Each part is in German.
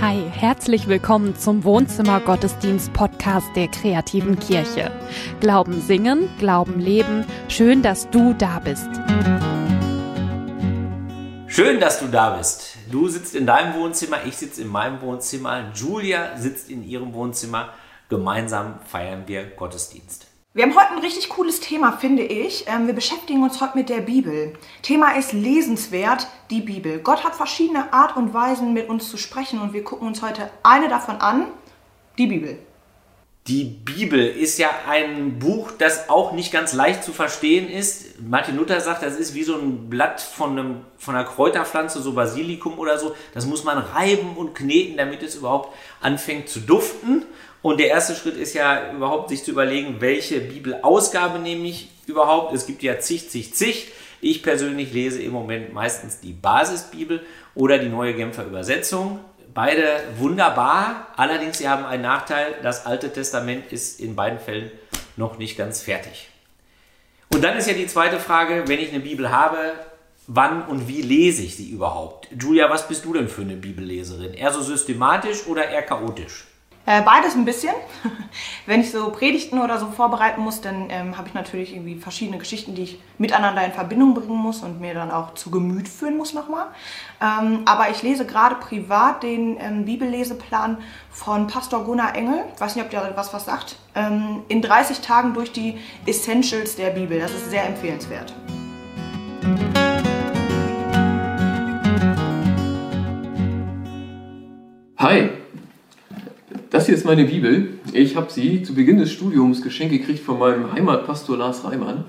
Hi, herzlich willkommen zum Wohnzimmer Gottesdienst Podcast der kreativen Kirche. Glauben singen, Glauben leben. Schön, dass du da bist. Schön, dass du da bist. Du sitzt in deinem Wohnzimmer, ich sitze in meinem Wohnzimmer, Julia sitzt in ihrem Wohnzimmer. Gemeinsam feiern wir Gottesdienst. Wir haben heute ein richtig cooles Thema, finde ich. Ähm, wir beschäftigen uns heute mit der Bibel. Thema ist lesenswert, die Bibel. Gott hat verschiedene Art und Weisen, mit uns zu sprechen und wir gucken uns heute eine davon an, die Bibel. Die Bibel ist ja ein Buch, das auch nicht ganz leicht zu verstehen ist. Martin Luther sagt, das ist wie so ein Blatt von, einem, von einer Kräuterpflanze, so Basilikum oder so. Das muss man reiben und kneten, damit es überhaupt anfängt zu duften. Und der erste Schritt ist ja überhaupt sich zu überlegen, welche Bibelausgabe nehme ich überhaupt. Es gibt ja zig, zig, zig. Ich persönlich lese im Moment meistens die Basisbibel oder die neue Genfer Übersetzung. Beide wunderbar, allerdings sie haben einen Nachteil, das Alte Testament ist in beiden Fällen noch nicht ganz fertig. Und dann ist ja die zweite Frage, wenn ich eine Bibel habe, wann und wie lese ich sie überhaupt? Julia, was bist du denn für eine Bibelleserin? Eher so systematisch oder eher chaotisch? Äh, beides ein bisschen. Wenn ich so Predigten oder so vorbereiten muss, dann ähm, habe ich natürlich irgendwie verschiedene Geschichten, die ich miteinander in Verbindung bringen muss und mir dann auch zu Gemüt führen muss nochmal. Ähm, aber ich lese gerade privat den ähm, Bibelleseplan von Pastor Gunnar Engel. Ich weiß nicht, ob der was was sagt. Ähm, in 30 Tagen durch die Essentials der Bibel. Das ist sehr empfehlenswert. Hi, das hier ist meine Bibel. Ich habe sie zu Beginn des Studiums geschenkt gekriegt von meinem Heimatpastor Lars Reimann.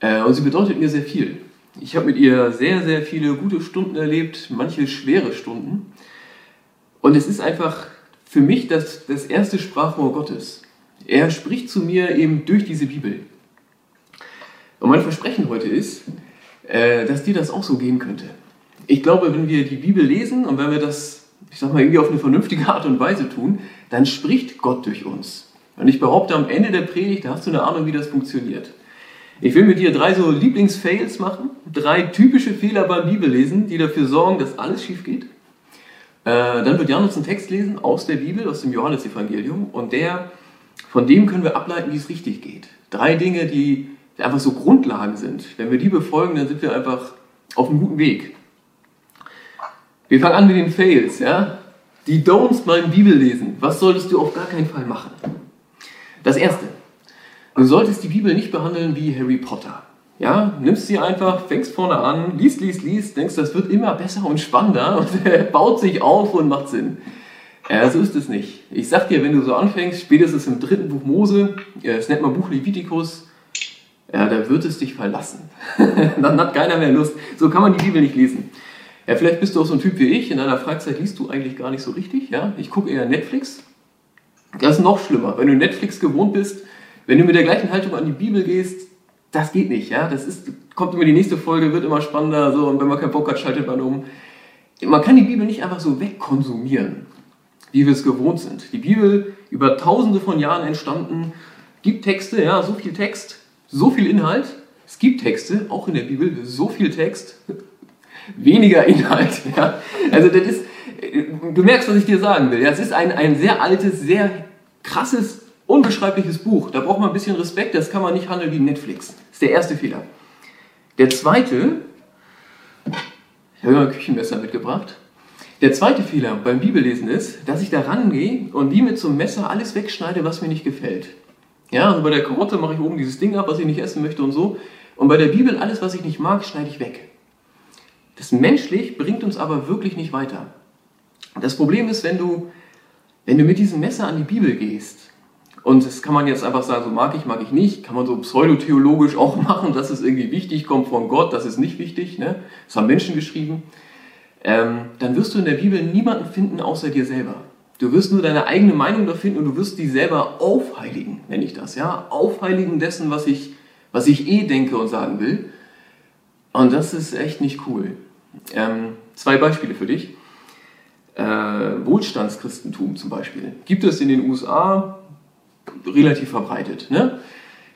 Äh, und sie bedeutet mir sehr viel. Ich habe mit ihr sehr, sehr viele gute Stunden erlebt, manche schwere Stunden. Und es ist einfach für mich das, das erste Sprachrohr Gottes. Er spricht zu mir eben durch diese Bibel. Und mein Versprechen heute ist, äh, dass dir das auch so gehen könnte. Ich glaube, wenn wir die Bibel lesen und wenn wir das ich sag mal, irgendwie auf eine vernünftige Art und Weise tun, dann spricht Gott durch uns. Und ich behaupte, am Ende der Predigt, da hast du eine Ahnung, wie das funktioniert. Ich will mit dir drei so Lieblingsfails machen, drei typische Fehler beim Bibellesen, die dafür sorgen, dass alles schief geht. Äh, dann wird Jan uns einen Text lesen aus der Bibel, aus dem Johannesevangelium, und der, von dem können wir ableiten, wie es richtig geht. Drei Dinge, die einfach so Grundlagen sind. Wenn wir die befolgen, dann sind wir einfach auf einem guten Weg. Wir fangen an mit den Fails, ja? Die Don'ts beim Bibellesen. Was solltest du auf gar keinen Fall machen? Das erste. Du solltest die Bibel nicht behandeln wie Harry Potter. Ja, nimmst sie einfach, fängst vorne an, liest, liest, liest, denkst, das wird immer besser und spannender und baut sich auf und macht Sinn. Ja, so ist es nicht. Ich sag dir, wenn du so anfängst, spätestens im dritten Buch Mose, das nennt man Buch Levitikus, ja, da wird es dich verlassen. Dann hat keiner mehr Lust. So kann man die Bibel nicht lesen. Ja, vielleicht bist du auch so ein Typ wie ich. In deiner Freizeit liest du eigentlich gar nicht so richtig. Ja? Ich gucke eher Netflix. Das ist noch schlimmer. Wenn du Netflix gewohnt bist, wenn du mit der gleichen Haltung an die Bibel gehst, das geht nicht. Ja? Das ist, kommt immer die nächste Folge, wird immer spannender. So, und wenn man keinen Bock hat, schaltet man um. Man kann die Bibel nicht einfach so wegkonsumieren, wie wir es gewohnt sind. Die Bibel, über tausende von Jahren entstanden, gibt Texte, ja, so viel Text, so viel Inhalt. Es gibt Texte, auch in der Bibel, so viel Text, weniger Inhalt. Ja? Also das ist, du merkst, was ich dir sagen will. Das ist ein, ein sehr altes, sehr krasses, unbeschreibliches Buch. Da braucht man ein bisschen Respekt, das kann man nicht handeln wie Netflix. Das ist der erste Fehler. Der zweite, ich habe immer ein Küchenmesser mitgebracht. Der zweite Fehler beim Bibellesen ist, dass ich da rangehe und wie mit so einem Messer alles wegschneide, was mir nicht gefällt. Ja, also bei der Karotte mache ich oben dieses Ding ab, was ich nicht essen möchte und so. Und bei der Bibel alles, was ich nicht mag, schneide ich weg. Das menschlich bringt uns aber wirklich nicht weiter. Das Problem ist, wenn du, wenn du mit diesem Messer an die Bibel gehst, und das kann man jetzt einfach sagen, so mag ich, mag ich nicht, kann man so pseudotheologisch auch machen, das ist irgendwie wichtig, kommt von Gott, das ist nicht wichtig, ne? das haben Menschen geschrieben, ähm, dann wirst du in der Bibel niemanden finden außer dir selber. Du wirst nur deine eigene Meinung da finden und du wirst die selber aufheiligen, nenne ich das, ja, aufheiligen dessen, was ich, was ich eh denke und sagen will. Und das ist echt nicht cool. Ähm, zwei Beispiele für dich. Äh, Wohlstandschristentum zum Beispiel. Gibt es in den USA relativ verbreitet. Ne?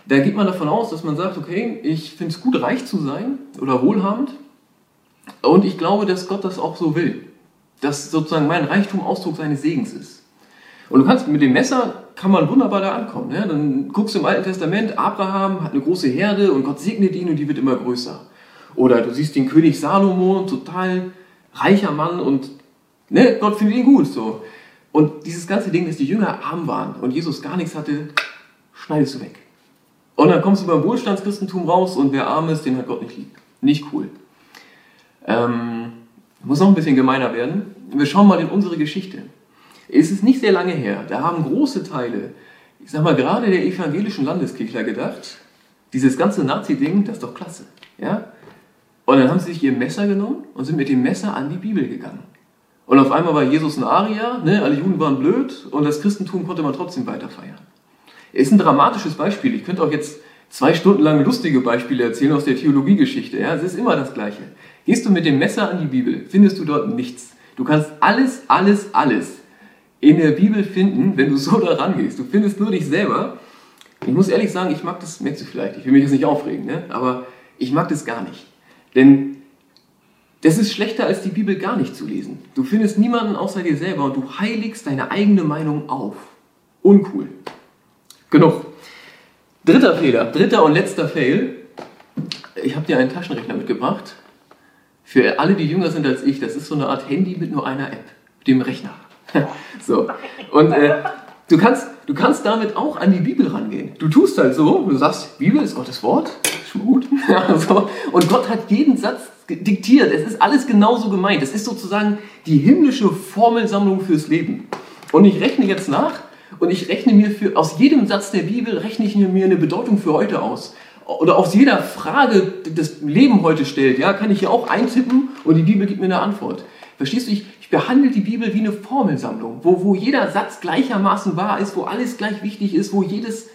Da geht man davon aus, dass man sagt, okay, ich finde es gut, reich zu sein oder wohlhabend. Und ich glaube, dass Gott das auch so will. dass sozusagen mein Reichtum Ausdruck seines Segens ist. Und du kannst mit dem Messer kann man wunderbar da ankommen. Ne? Dann guckst du im Alten Testament, Abraham hat eine große Herde und Gott segnet ihn und die wird immer größer. Oder du siehst den König Salomo, total reicher Mann und ne, Gott findet ihn gut. So. Und dieses ganze Ding, dass die Jünger arm waren und Jesus gar nichts hatte, schneidest du weg. Und dann kommst du beim Wohlstandschristentum raus und wer arm ist, den hat Gott nicht lieb. Nicht cool. Ähm, muss noch ein bisschen gemeiner werden. Wir schauen mal in unsere Geschichte. Es ist nicht sehr lange her, da haben große Teile, ich sag mal gerade der evangelischen Landeskirchler gedacht, dieses ganze Nazi-Ding, das ist doch klasse. Ja? Und dann haben sie sich ihr Messer genommen und sind mit dem Messer an die Bibel gegangen. Und auf einmal war Jesus ein Arier, ne? alle Juden waren blöd und das Christentum konnte man trotzdem weiter feiern. Ist ein dramatisches Beispiel. Ich könnte auch jetzt zwei Stunden lang lustige Beispiele erzählen aus der Theologiegeschichte. Ja? Es ist immer das Gleiche. Gehst du mit dem Messer an die Bibel, findest du dort nichts. Du kannst alles, alles, alles in der Bibel finden, wenn du so da rangehst. Du findest nur dich selber. Ich muss ehrlich sagen, ich mag das, merkst du vielleicht, ich will mich jetzt nicht aufregen, ne? aber ich mag das gar nicht. Denn das ist schlechter, als die Bibel gar nicht zu lesen. Du findest niemanden außer dir selber und du heiligst deine eigene Meinung auf. Uncool. Genug. Dritter Fehler, dritter und letzter Fail. Ich habe dir einen Taschenrechner mitgebracht. Für alle, die jünger sind als ich, das ist so eine Art Handy mit nur einer App, dem Rechner. so. Und äh, du, kannst, du kannst damit auch an die Bibel rangehen. Du tust halt so, du sagst, Bibel ist Gottes Wort, schon gut. so. Und Gott hat jeden Satz diktiert. Es ist alles genauso gemeint. Es ist sozusagen die himmlische Formelsammlung fürs Leben. Und ich rechne jetzt nach und ich rechne mir für, aus jedem Satz der Bibel rechne ich mir eine Bedeutung für heute aus. Oder aus jeder Frage, die das Leben heute stellt, ja, kann ich hier auch eintippen und die Bibel gibt mir eine Antwort. Verstehst du, ich behandle die Bibel wie eine Formelsammlung, wo, wo jeder Satz gleichermaßen wahr ist, wo alles gleich wichtig ist, wo jedes,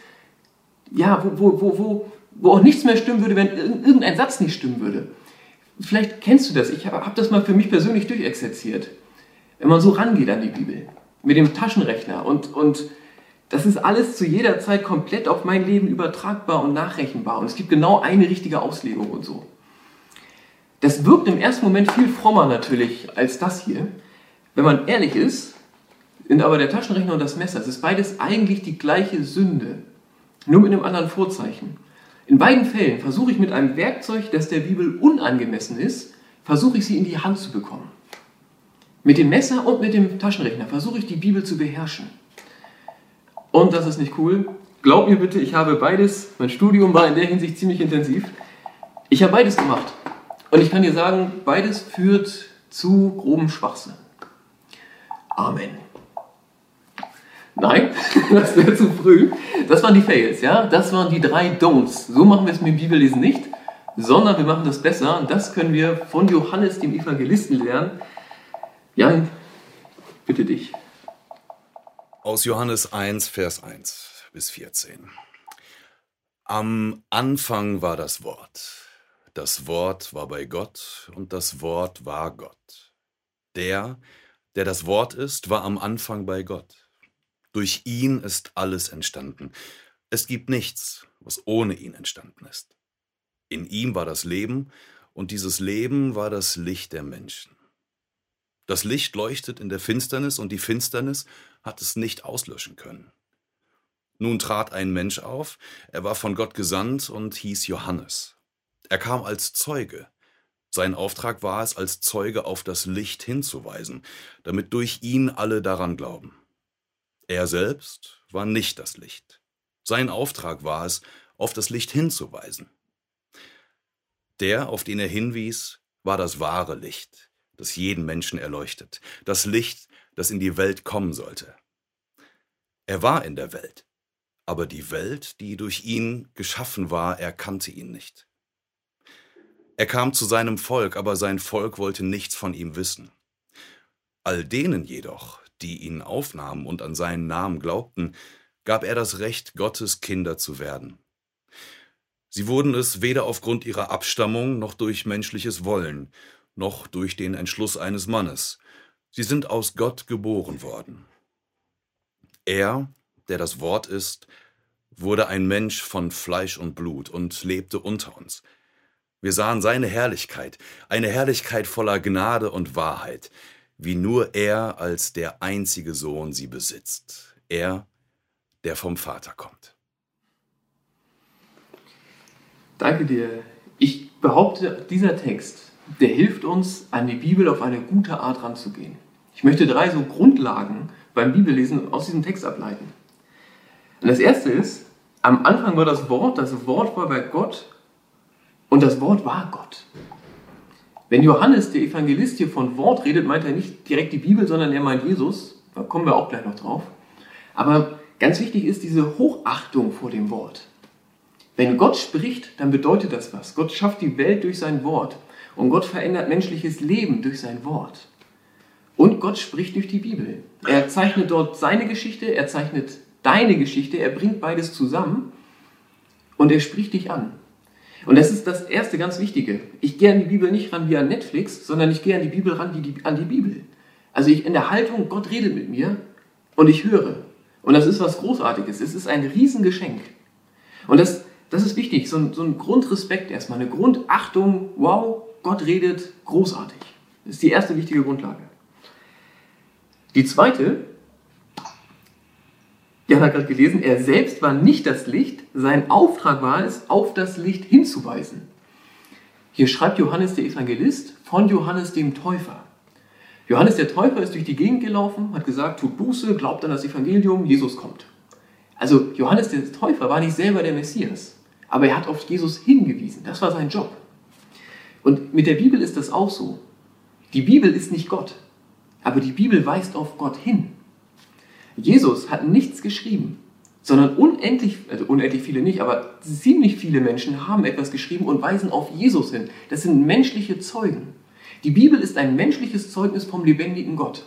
ja, wo, wo, wo, wo, wo auch nichts mehr stimmen würde, wenn irgendein Satz nicht stimmen würde. Vielleicht kennst du das, ich habe hab das mal für mich persönlich durchexerziert. Wenn man so rangeht an die Bibel, mit dem Taschenrechner und, und das ist alles zu jeder Zeit komplett auf mein Leben übertragbar und nachrechenbar und es gibt genau eine richtige Auslegung und so. Das wirkt im ersten Moment viel frommer natürlich als das hier. Wenn man ehrlich ist, sind aber der Taschenrechner und das Messer, es ist beides eigentlich die gleiche Sünde, nur mit einem anderen Vorzeichen. In beiden Fällen versuche ich mit einem Werkzeug, das der Bibel unangemessen ist, versuche ich sie in die Hand zu bekommen. Mit dem Messer und mit dem Taschenrechner versuche ich die Bibel zu beherrschen. Und das ist nicht cool. Glaub mir bitte, ich habe beides, mein Studium war in der Hinsicht ziemlich intensiv. Ich habe beides gemacht. Und ich kann dir sagen, beides führt zu grobem Schwachsinn. Amen. Nein, das wäre zu früh. Das waren die Fails, ja? Das waren die drei Don'ts. So machen wir es mit dem Bibellesen nicht, sondern wir machen das besser. Das können wir von Johannes, dem Evangelisten, lernen. Jan, bitte dich. Aus Johannes 1, Vers 1 bis 14. Am Anfang war das Wort. Das Wort war bei Gott und das Wort war Gott. Der, der das Wort ist, war am Anfang bei Gott. Durch ihn ist alles entstanden. Es gibt nichts, was ohne ihn entstanden ist. In ihm war das Leben, und dieses Leben war das Licht der Menschen. Das Licht leuchtet in der Finsternis, und die Finsternis hat es nicht auslöschen können. Nun trat ein Mensch auf, er war von Gott gesandt und hieß Johannes. Er kam als Zeuge. Sein Auftrag war es, als Zeuge auf das Licht hinzuweisen, damit durch ihn alle daran glauben. Er selbst war nicht das Licht. Sein Auftrag war es, auf das Licht hinzuweisen. Der, auf den er hinwies, war das wahre Licht, das jeden Menschen erleuchtet, das Licht, das in die Welt kommen sollte. Er war in der Welt, aber die Welt, die durch ihn geschaffen war, erkannte ihn nicht. Er kam zu seinem Volk, aber sein Volk wollte nichts von ihm wissen. All denen jedoch, die ihn aufnahmen und an seinen Namen glaubten, gab er das Recht, Gottes Kinder zu werden. Sie wurden es weder aufgrund ihrer Abstammung noch durch menschliches Wollen, noch durch den Entschluss eines Mannes. Sie sind aus Gott geboren worden. Er, der das Wort ist, wurde ein Mensch von Fleisch und Blut und lebte unter uns. Wir sahen seine Herrlichkeit, eine Herrlichkeit voller Gnade und Wahrheit, wie nur er als der einzige Sohn sie besitzt. Er, der vom Vater kommt. Danke dir. Ich behaupte, dieser Text, der hilft uns, an die Bibel auf eine gute Art ranzugehen. Ich möchte drei so Grundlagen beim Bibellesen aus diesem Text ableiten. Und das erste ist, am Anfang war das Wort, das Wort war bei Gott und das Wort war Gott. Wenn Johannes, der Evangelist, hier von Wort redet, meint er nicht direkt die Bibel, sondern er meint Jesus. Da kommen wir auch gleich noch drauf. Aber ganz wichtig ist diese Hochachtung vor dem Wort. Wenn Gott spricht, dann bedeutet das was. Gott schafft die Welt durch sein Wort. Und Gott verändert menschliches Leben durch sein Wort. Und Gott spricht durch die Bibel. Er zeichnet dort seine Geschichte, er zeichnet deine Geschichte, er bringt beides zusammen und er spricht dich an. Und das ist das erste ganz Wichtige. Ich gehe an die Bibel nicht ran wie an Netflix, sondern ich gehe an die Bibel ran wie die, an die Bibel. Also ich in der Haltung, Gott redet mit mir und ich höre. Und das ist was Großartiges. Es ist ein Riesengeschenk. Und das, das ist wichtig, so ein, so ein Grundrespekt erstmal, eine Grundachtung, wow, Gott redet großartig. Das ist die erste wichtige Grundlage. Die zweite, Jan hat gerade gelesen, er selbst war nicht das Licht, sein Auftrag war es, auf das Licht hinzuweisen. Hier schreibt Johannes der Evangelist von Johannes dem Täufer. Johannes der Täufer ist durch die Gegend gelaufen, hat gesagt, tut Buße, glaubt an das Evangelium, Jesus kommt. Also Johannes der Täufer war nicht selber der Messias, aber er hat auf Jesus hingewiesen. Das war sein Job. Und mit der Bibel ist das auch so. Die Bibel ist nicht Gott, aber die Bibel weist auf Gott hin. Jesus hat nichts geschrieben, sondern unendlich, also unendlich viele nicht, aber ziemlich viele Menschen haben etwas geschrieben und weisen auf Jesus hin. Das sind menschliche Zeugen. Die Bibel ist ein menschliches Zeugnis vom lebendigen Gott.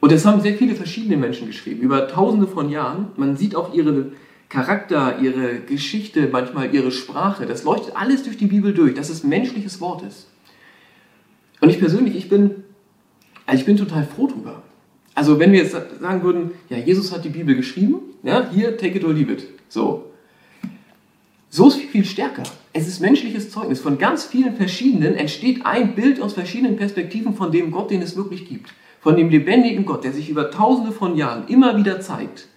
Und das haben sehr viele verschiedene Menschen geschrieben, über tausende von Jahren. Man sieht auch ihre Charakter, ihre Geschichte, manchmal ihre Sprache. Das leuchtet alles durch die Bibel durch, dass es menschliches Wort ist. Und ich persönlich, ich bin, also ich bin total froh drüber. Also wenn wir jetzt sagen würden, ja, Jesus hat die Bibel geschrieben, ja, hier, take it or leave it. So. So ist viel stärker. Es ist menschliches Zeugnis. Von ganz vielen verschiedenen entsteht ein Bild aus verschiedenen Perspektiven von dem Gott, den es wirklich gibt. Von dem lebendigen Gott, der sich über tausende von Jahren immer wieder zeigt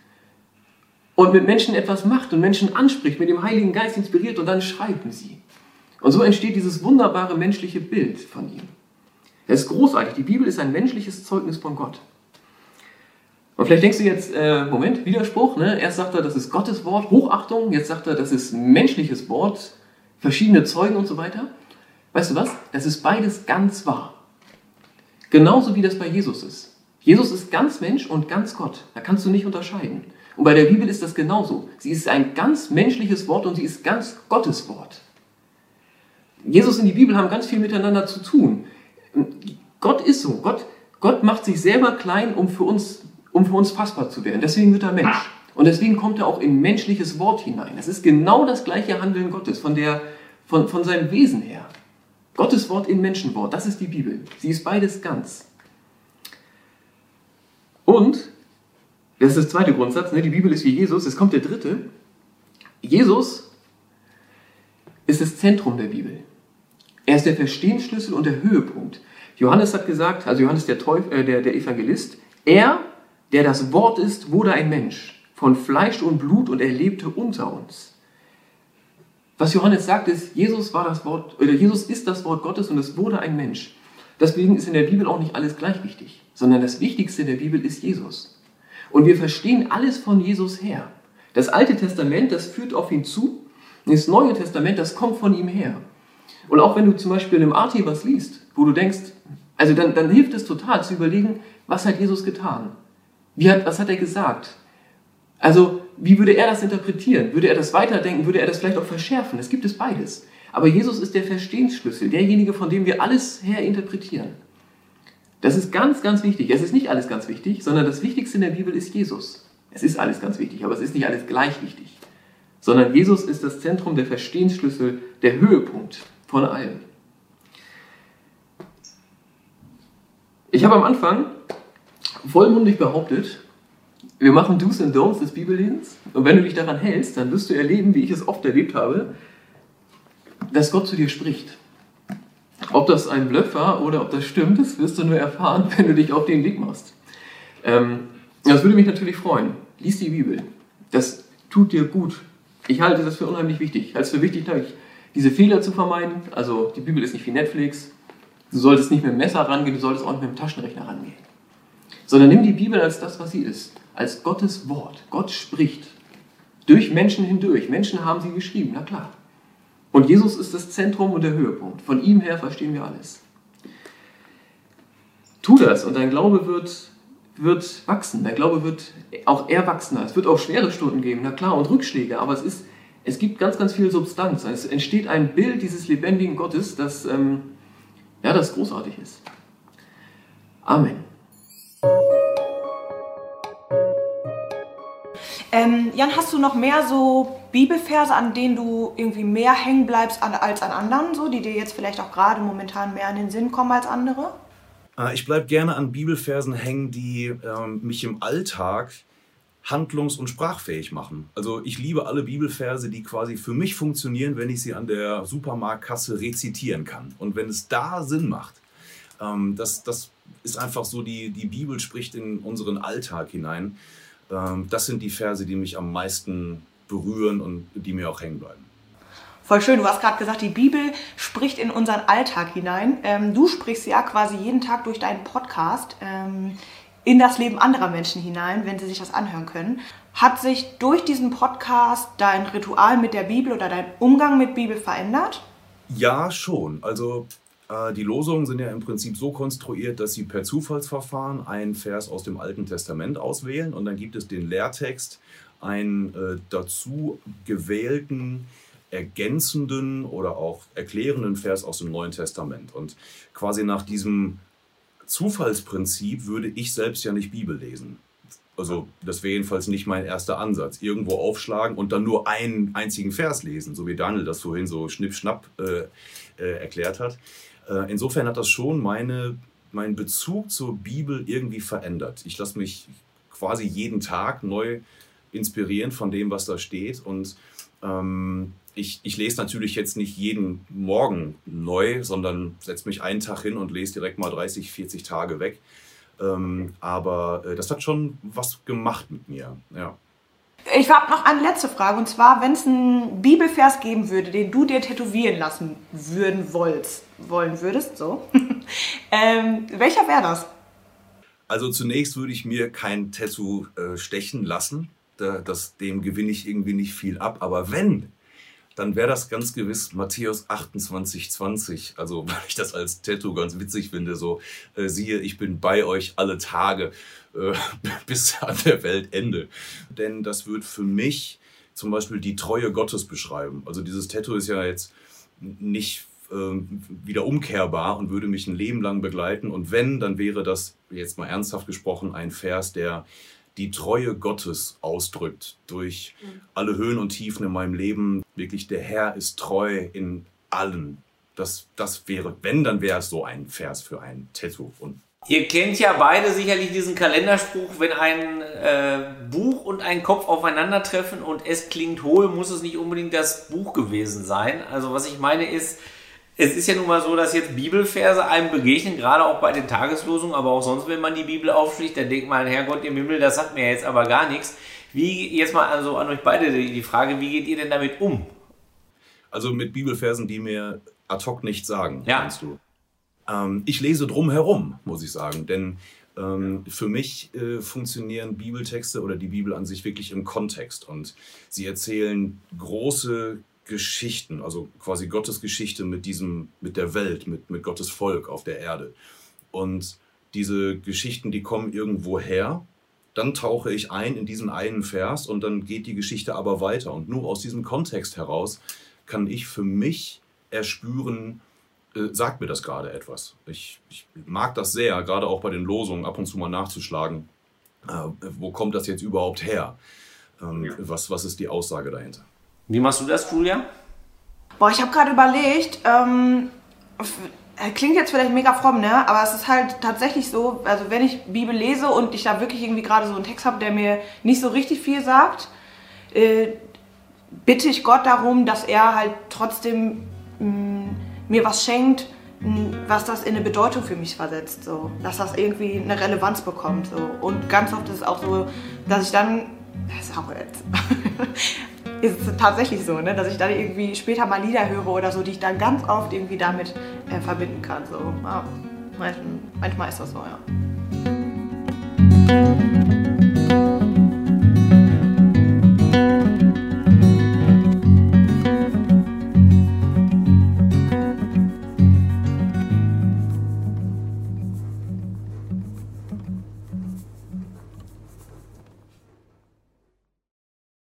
und mit Menschen etwas macht und Menschen anspricht, mit dem Heiligen Geist inspiriert und dann schreiben sie. Und so entsteht dieses wunderbare menschliche Bild von ihm. Es ist großartig. Die Bibel ist ein menschliches Zeugnis von Gott. Und vielleicht denkst du jetzt, äh, Moment, Widerspruch, ne? Erst sagt er, das ist Gottes Wort, Hochachtung, jetzt sagt er, das ist menschliches Wort, verschiedene Zeugen und so weiter. Weißt du was? Das ist beides ganz wahr. Genauso wie das bei Jesus ist. Jesus ist ganz Mensch und ganz Gott. Da kannst du nicht unterscheiden. Und bei der Bibel ist das genauso. Sie ist ein ganz menschliches Wort und sie ist ganz Gottes Wort. Jesus und die Bibel haben ganz viel miteinander zu tun. Gott ist so. Gott, Gott macht sich selber klein, um für uns um für uns fassbar zu werden. Deswegen wird er Mensch. Und deswegen kommt er auch in menschliches Wort hinein. Das ist genau das gleiche Handeln Gottes, von, der, von, von seinem Wesen her. Gottes Wort in Menschenwort, das ist die Bibel. Sie ist beides ganz. Und, das ist der zweite Grundsatz, ne, die Bibel ist wie Jesus, es kommt der dritte. Jesus ist das Zentrum der Bibel. Er ist der Verstehensschlüssel und der Höhepunkt. Johannes hat gesagt, also Johannes der, Teuf, äh, der, der Evangelist, er der das Wort ist, wurde ein Mensch von Fleisch und Blut und er lebte unter uns. Was Johannes sagt ist, Jesus war das Wort, oder Jesus ist das Wort Gottes und es wurde ein Mensch. Deswegen ist in der Bibel auch nicht alles gleich wichtig, sondern das Wichtigste in der Bibel ist Jesus. Und wir verstehen alles von Jesus her. Das Alte Testament, das führt auf ihn zu, und das Neue Testament, das kommt von ihm her. Und auch wenn du zum Beispiel im AT was liest, wo du denkst, also dann, dann hilft es total zu überlegen, was hat Jesus getan? Hat, was hat er gesagt? Also, wie würde er das interpretieren? Würde er das weiterdenken? Würde er das vielleicht auch verschärfen? Es gibt es beides. Aber Jesus ist der Verstehensschlüssel, derjenige, von dem wir alles her interpretieren. Das ist ganz, ganz wichtig. Es ist nicht alles ganz wichtig, sondern das Wichtigste in der Bibel ist Jesus. Es ist alles ganz wichtig, aber es ist nicht alles gleich wichtig. Sondern Jesus ist das Zentrum, der Verstehensschlüssel, der Höhepunkt von allem. Ich habe am Anfang vollmundig behauptet, wir machen Do's and Don'ts des Bibellesens und wenn du dich daran hältst, dann wirst du erleben, wie ich es oft erlebt habe, dass Gott zu dir spricht. Ob das ein Bluff war oder ob das stimmt, das wirst du nur erfahren, wenn du dich auf den Weg machst. Ähm, das würde mich natürlich freuen. Lies die Bibel. Das tut dir gut. Ich halte das für unheimlich wichtig. Ich halte es für wichtig, diese Fehler zu vermeiden. Also die Bibel ist nicht wie Netflix. Du solltest nicht mit dem Messer rangehen, du solltest auch nicht mit dem Taschenrechner rangehen. Sondern nimm die Bibel als das, was sie ist. Als Gottes Wort. Gott spricht. Durch Menschen hindurch. Menschen haben sie geschrieben, na klar. Und Jesus ist das Zentrum und der Höhepunkt. Von ihm her verstehen wir alles. Tu das und dein Glaube wird, wird wachsen. Dein Glaube wird auch erwachsener. Es wird auch schwere Stunden geben, na klar, und Rückschläge. Aber es, ist, es gibt ganz, ganz viel Substanz. Es entsteht ein Bild dieses lebendigen Gottes, das, ähm, ja, das großartig ist. Amen. Ähm, Jan, hast du noch mehr so Bibelverse, an denen du irgendwie mehr hängen bleibst als an anderen, so, die dir jetzt vielleicht auch gerade momentan mehr in den Sinn kommen als andere? Äh, ich bleibe gerne an Bibelversen hängen, die ähm, mich im Alltag handlungs- und sprachfähig machen. Also ich liebe alle Bibelverse, die quasi für mich funktionieren, wenn ich sie an der Supermarktkasse rezitieren kann. Und wenn es da Sinn macht, ähm, das, das ist einfach so, die, die Bibel spricht in unseren Alltag hinein. Ähm, das sind die Verse, die mich am meisten berühren und die mir auch hängen bleiben. Voll schön, du hast gerade gesagt, die Bibel spricht in unseren Alltag hinein. Ähm, du sprichst ja quasi jeden Tag durch deinen Podcast ähm, in das Leben anderer Menschen hinein, wenn sie sich das anhören können. Hat sich durch diesen Podcast dein Ritual mit der Bibel oder dein Umgang mit Bibel verändert? Ja, schon. Also die Losungen sind ja im Prinzip so konstruiert, dass sie per Zufallsverfahren einen Vers aus dem Alten Testament auswählen und dann gibt es den Lehrtext, einen äh, dazu gewählten, ergänzenden oder auch erklärenden Vers aus dem Neuen Testament. Und quasi nach diesem Zufallsprinzip würde ich selbst ja nicht Bibel lesen. Also das wäre jedenfalls nicht mein erster Ansatz. Irgendwo aufschlagen und dann nur einen einzigen Vers lesen, so wie Daniel das vorhin so schnipp-schnapp äh, äh, erklärt hat. Äh, insofern hat das schon meine, meinen Bezug zur Bibel irgendwie verändert. Ich lasse mich quasi jeden Tag neu inspirieren von dem, was da steht. Und ähm, ich, ich lese natürlich jetzt nicht jeden Morgen neu, sondern setze mich einen Tag hin und lese direkt mal 30, 40 Tage weg. Ähm, aber äh, das hat schon was gemacht mit mir. Ja. Ich habe noch eine letzte Frage und zwar, wenn es einen Bibelvers geben würde, den du dir tätowieren lassen würden wolltest, wollen würdest, so, ähm, welcher wäre das? Also zunächst würde ich mir kein Tattoo äh, stechen lassen. Da, das, dem gewinne ich irgendwie nicht viel ab. Aber wenn, dann wäre das ganz gewiss Matthäus 28, 20. Also, weil ich das als Tattoo ganz witzig finde, so, äh, siehe, ich bin bei euch alle Tage äh, bis an der Weltende. Denn das wird für mich zum Beispiel die Treue Gottes beschreiben. Also dieses Tattoo ist ja jetzt nicht äh, wieder umkehrbar und würde mich ein Leben lang begleiten. Und wenn, dann wäre das jetzt mal ernsthaft gesprochen ein Vers, der die Treue Gottes ausdrückt durch alle Höhen und Tiefen in meinem Leben. Wirklich, der Herr ist treu in allen. Das, das wäre, wenn, dann wäre es so ein Vers für ein Tattoo. Und Ihr kennt ja beide sicherlich diesen Kalenderspruch, wenn ein äh, Buch und ein Kopf aufeinandertreffen und es klingt hohl, muss es nicht unbedingt das Buch gewesen sein. Also was ich meine ist, es ist ja nun mal so, dass jetzt Bibelverse einem begegnen, gerade auch bei den Tageslosungen, aber auch sonst, wenn man die Bibel aufschlägt, dann denkt man, Herrgott im Himmel, das sagt mir jetzt aber gar nichts. Wie, jetzt mal also an euch beide die Frage, wie geht ihr denn damit um? Also mit Bibelversen, die mir ad hoc nichts sagen, ja. meinst du? Ähm, ich lese drum herum, muss ich sagen, denn ähm, für mich äh, funktionieren Bibeltexte oder die Bibel an sich wirklich im Kontext und sie erzählen große Geschichten, also quasi Gottes Geschichte mit diesem, mit der Welt, mit, mit Gottes Volk auf der Erde. Und diese Geschichten, die kommen irgendwo her, dann tauche ich ein in diesen einen Vers und dann geht die Geschichte aber weiter. Und nur aus diesem Kontext heraus kann ich für mich erspüren, äh, sagt mir das gerade etwas. Ich, ich, mag das sehr, gerade auch bei den Losungen ab und zu mal nachzuschlagen, äh, wo kommt das jetzt überhaupt her? Ähm, ja. was, was ist die Aussage dahinter? Wie machst du das, Julia? Boah, ich habe gerade überlegt, ähm, klingt jetzt vielleicht mega fromm, ne? Aber es ist halt tatsächlich so, also wenn ich Bibel lese und ich da wirklich irgendwie gerade so einen Text habe, der mir nicht so richtig viel sagt, äh, bitte ich Gott darum, dass er halt trotzdem mh, mm, mir was schenkt, was das in eine Bedeutung für mich versetzt, so, dass das irgendwie eine Relevanz bekommt. So. Und ganz oft ist es auch so, dass ich dann, das ist auch jetzt, ist es tatsächlich so, ne, dass ich dann irgendwie später mal Lieder höre oder so, die ich dann ganz oft irgendwie damit äh, verbinden kann. So. Ja, manchmal, manchmal ist das so, ja.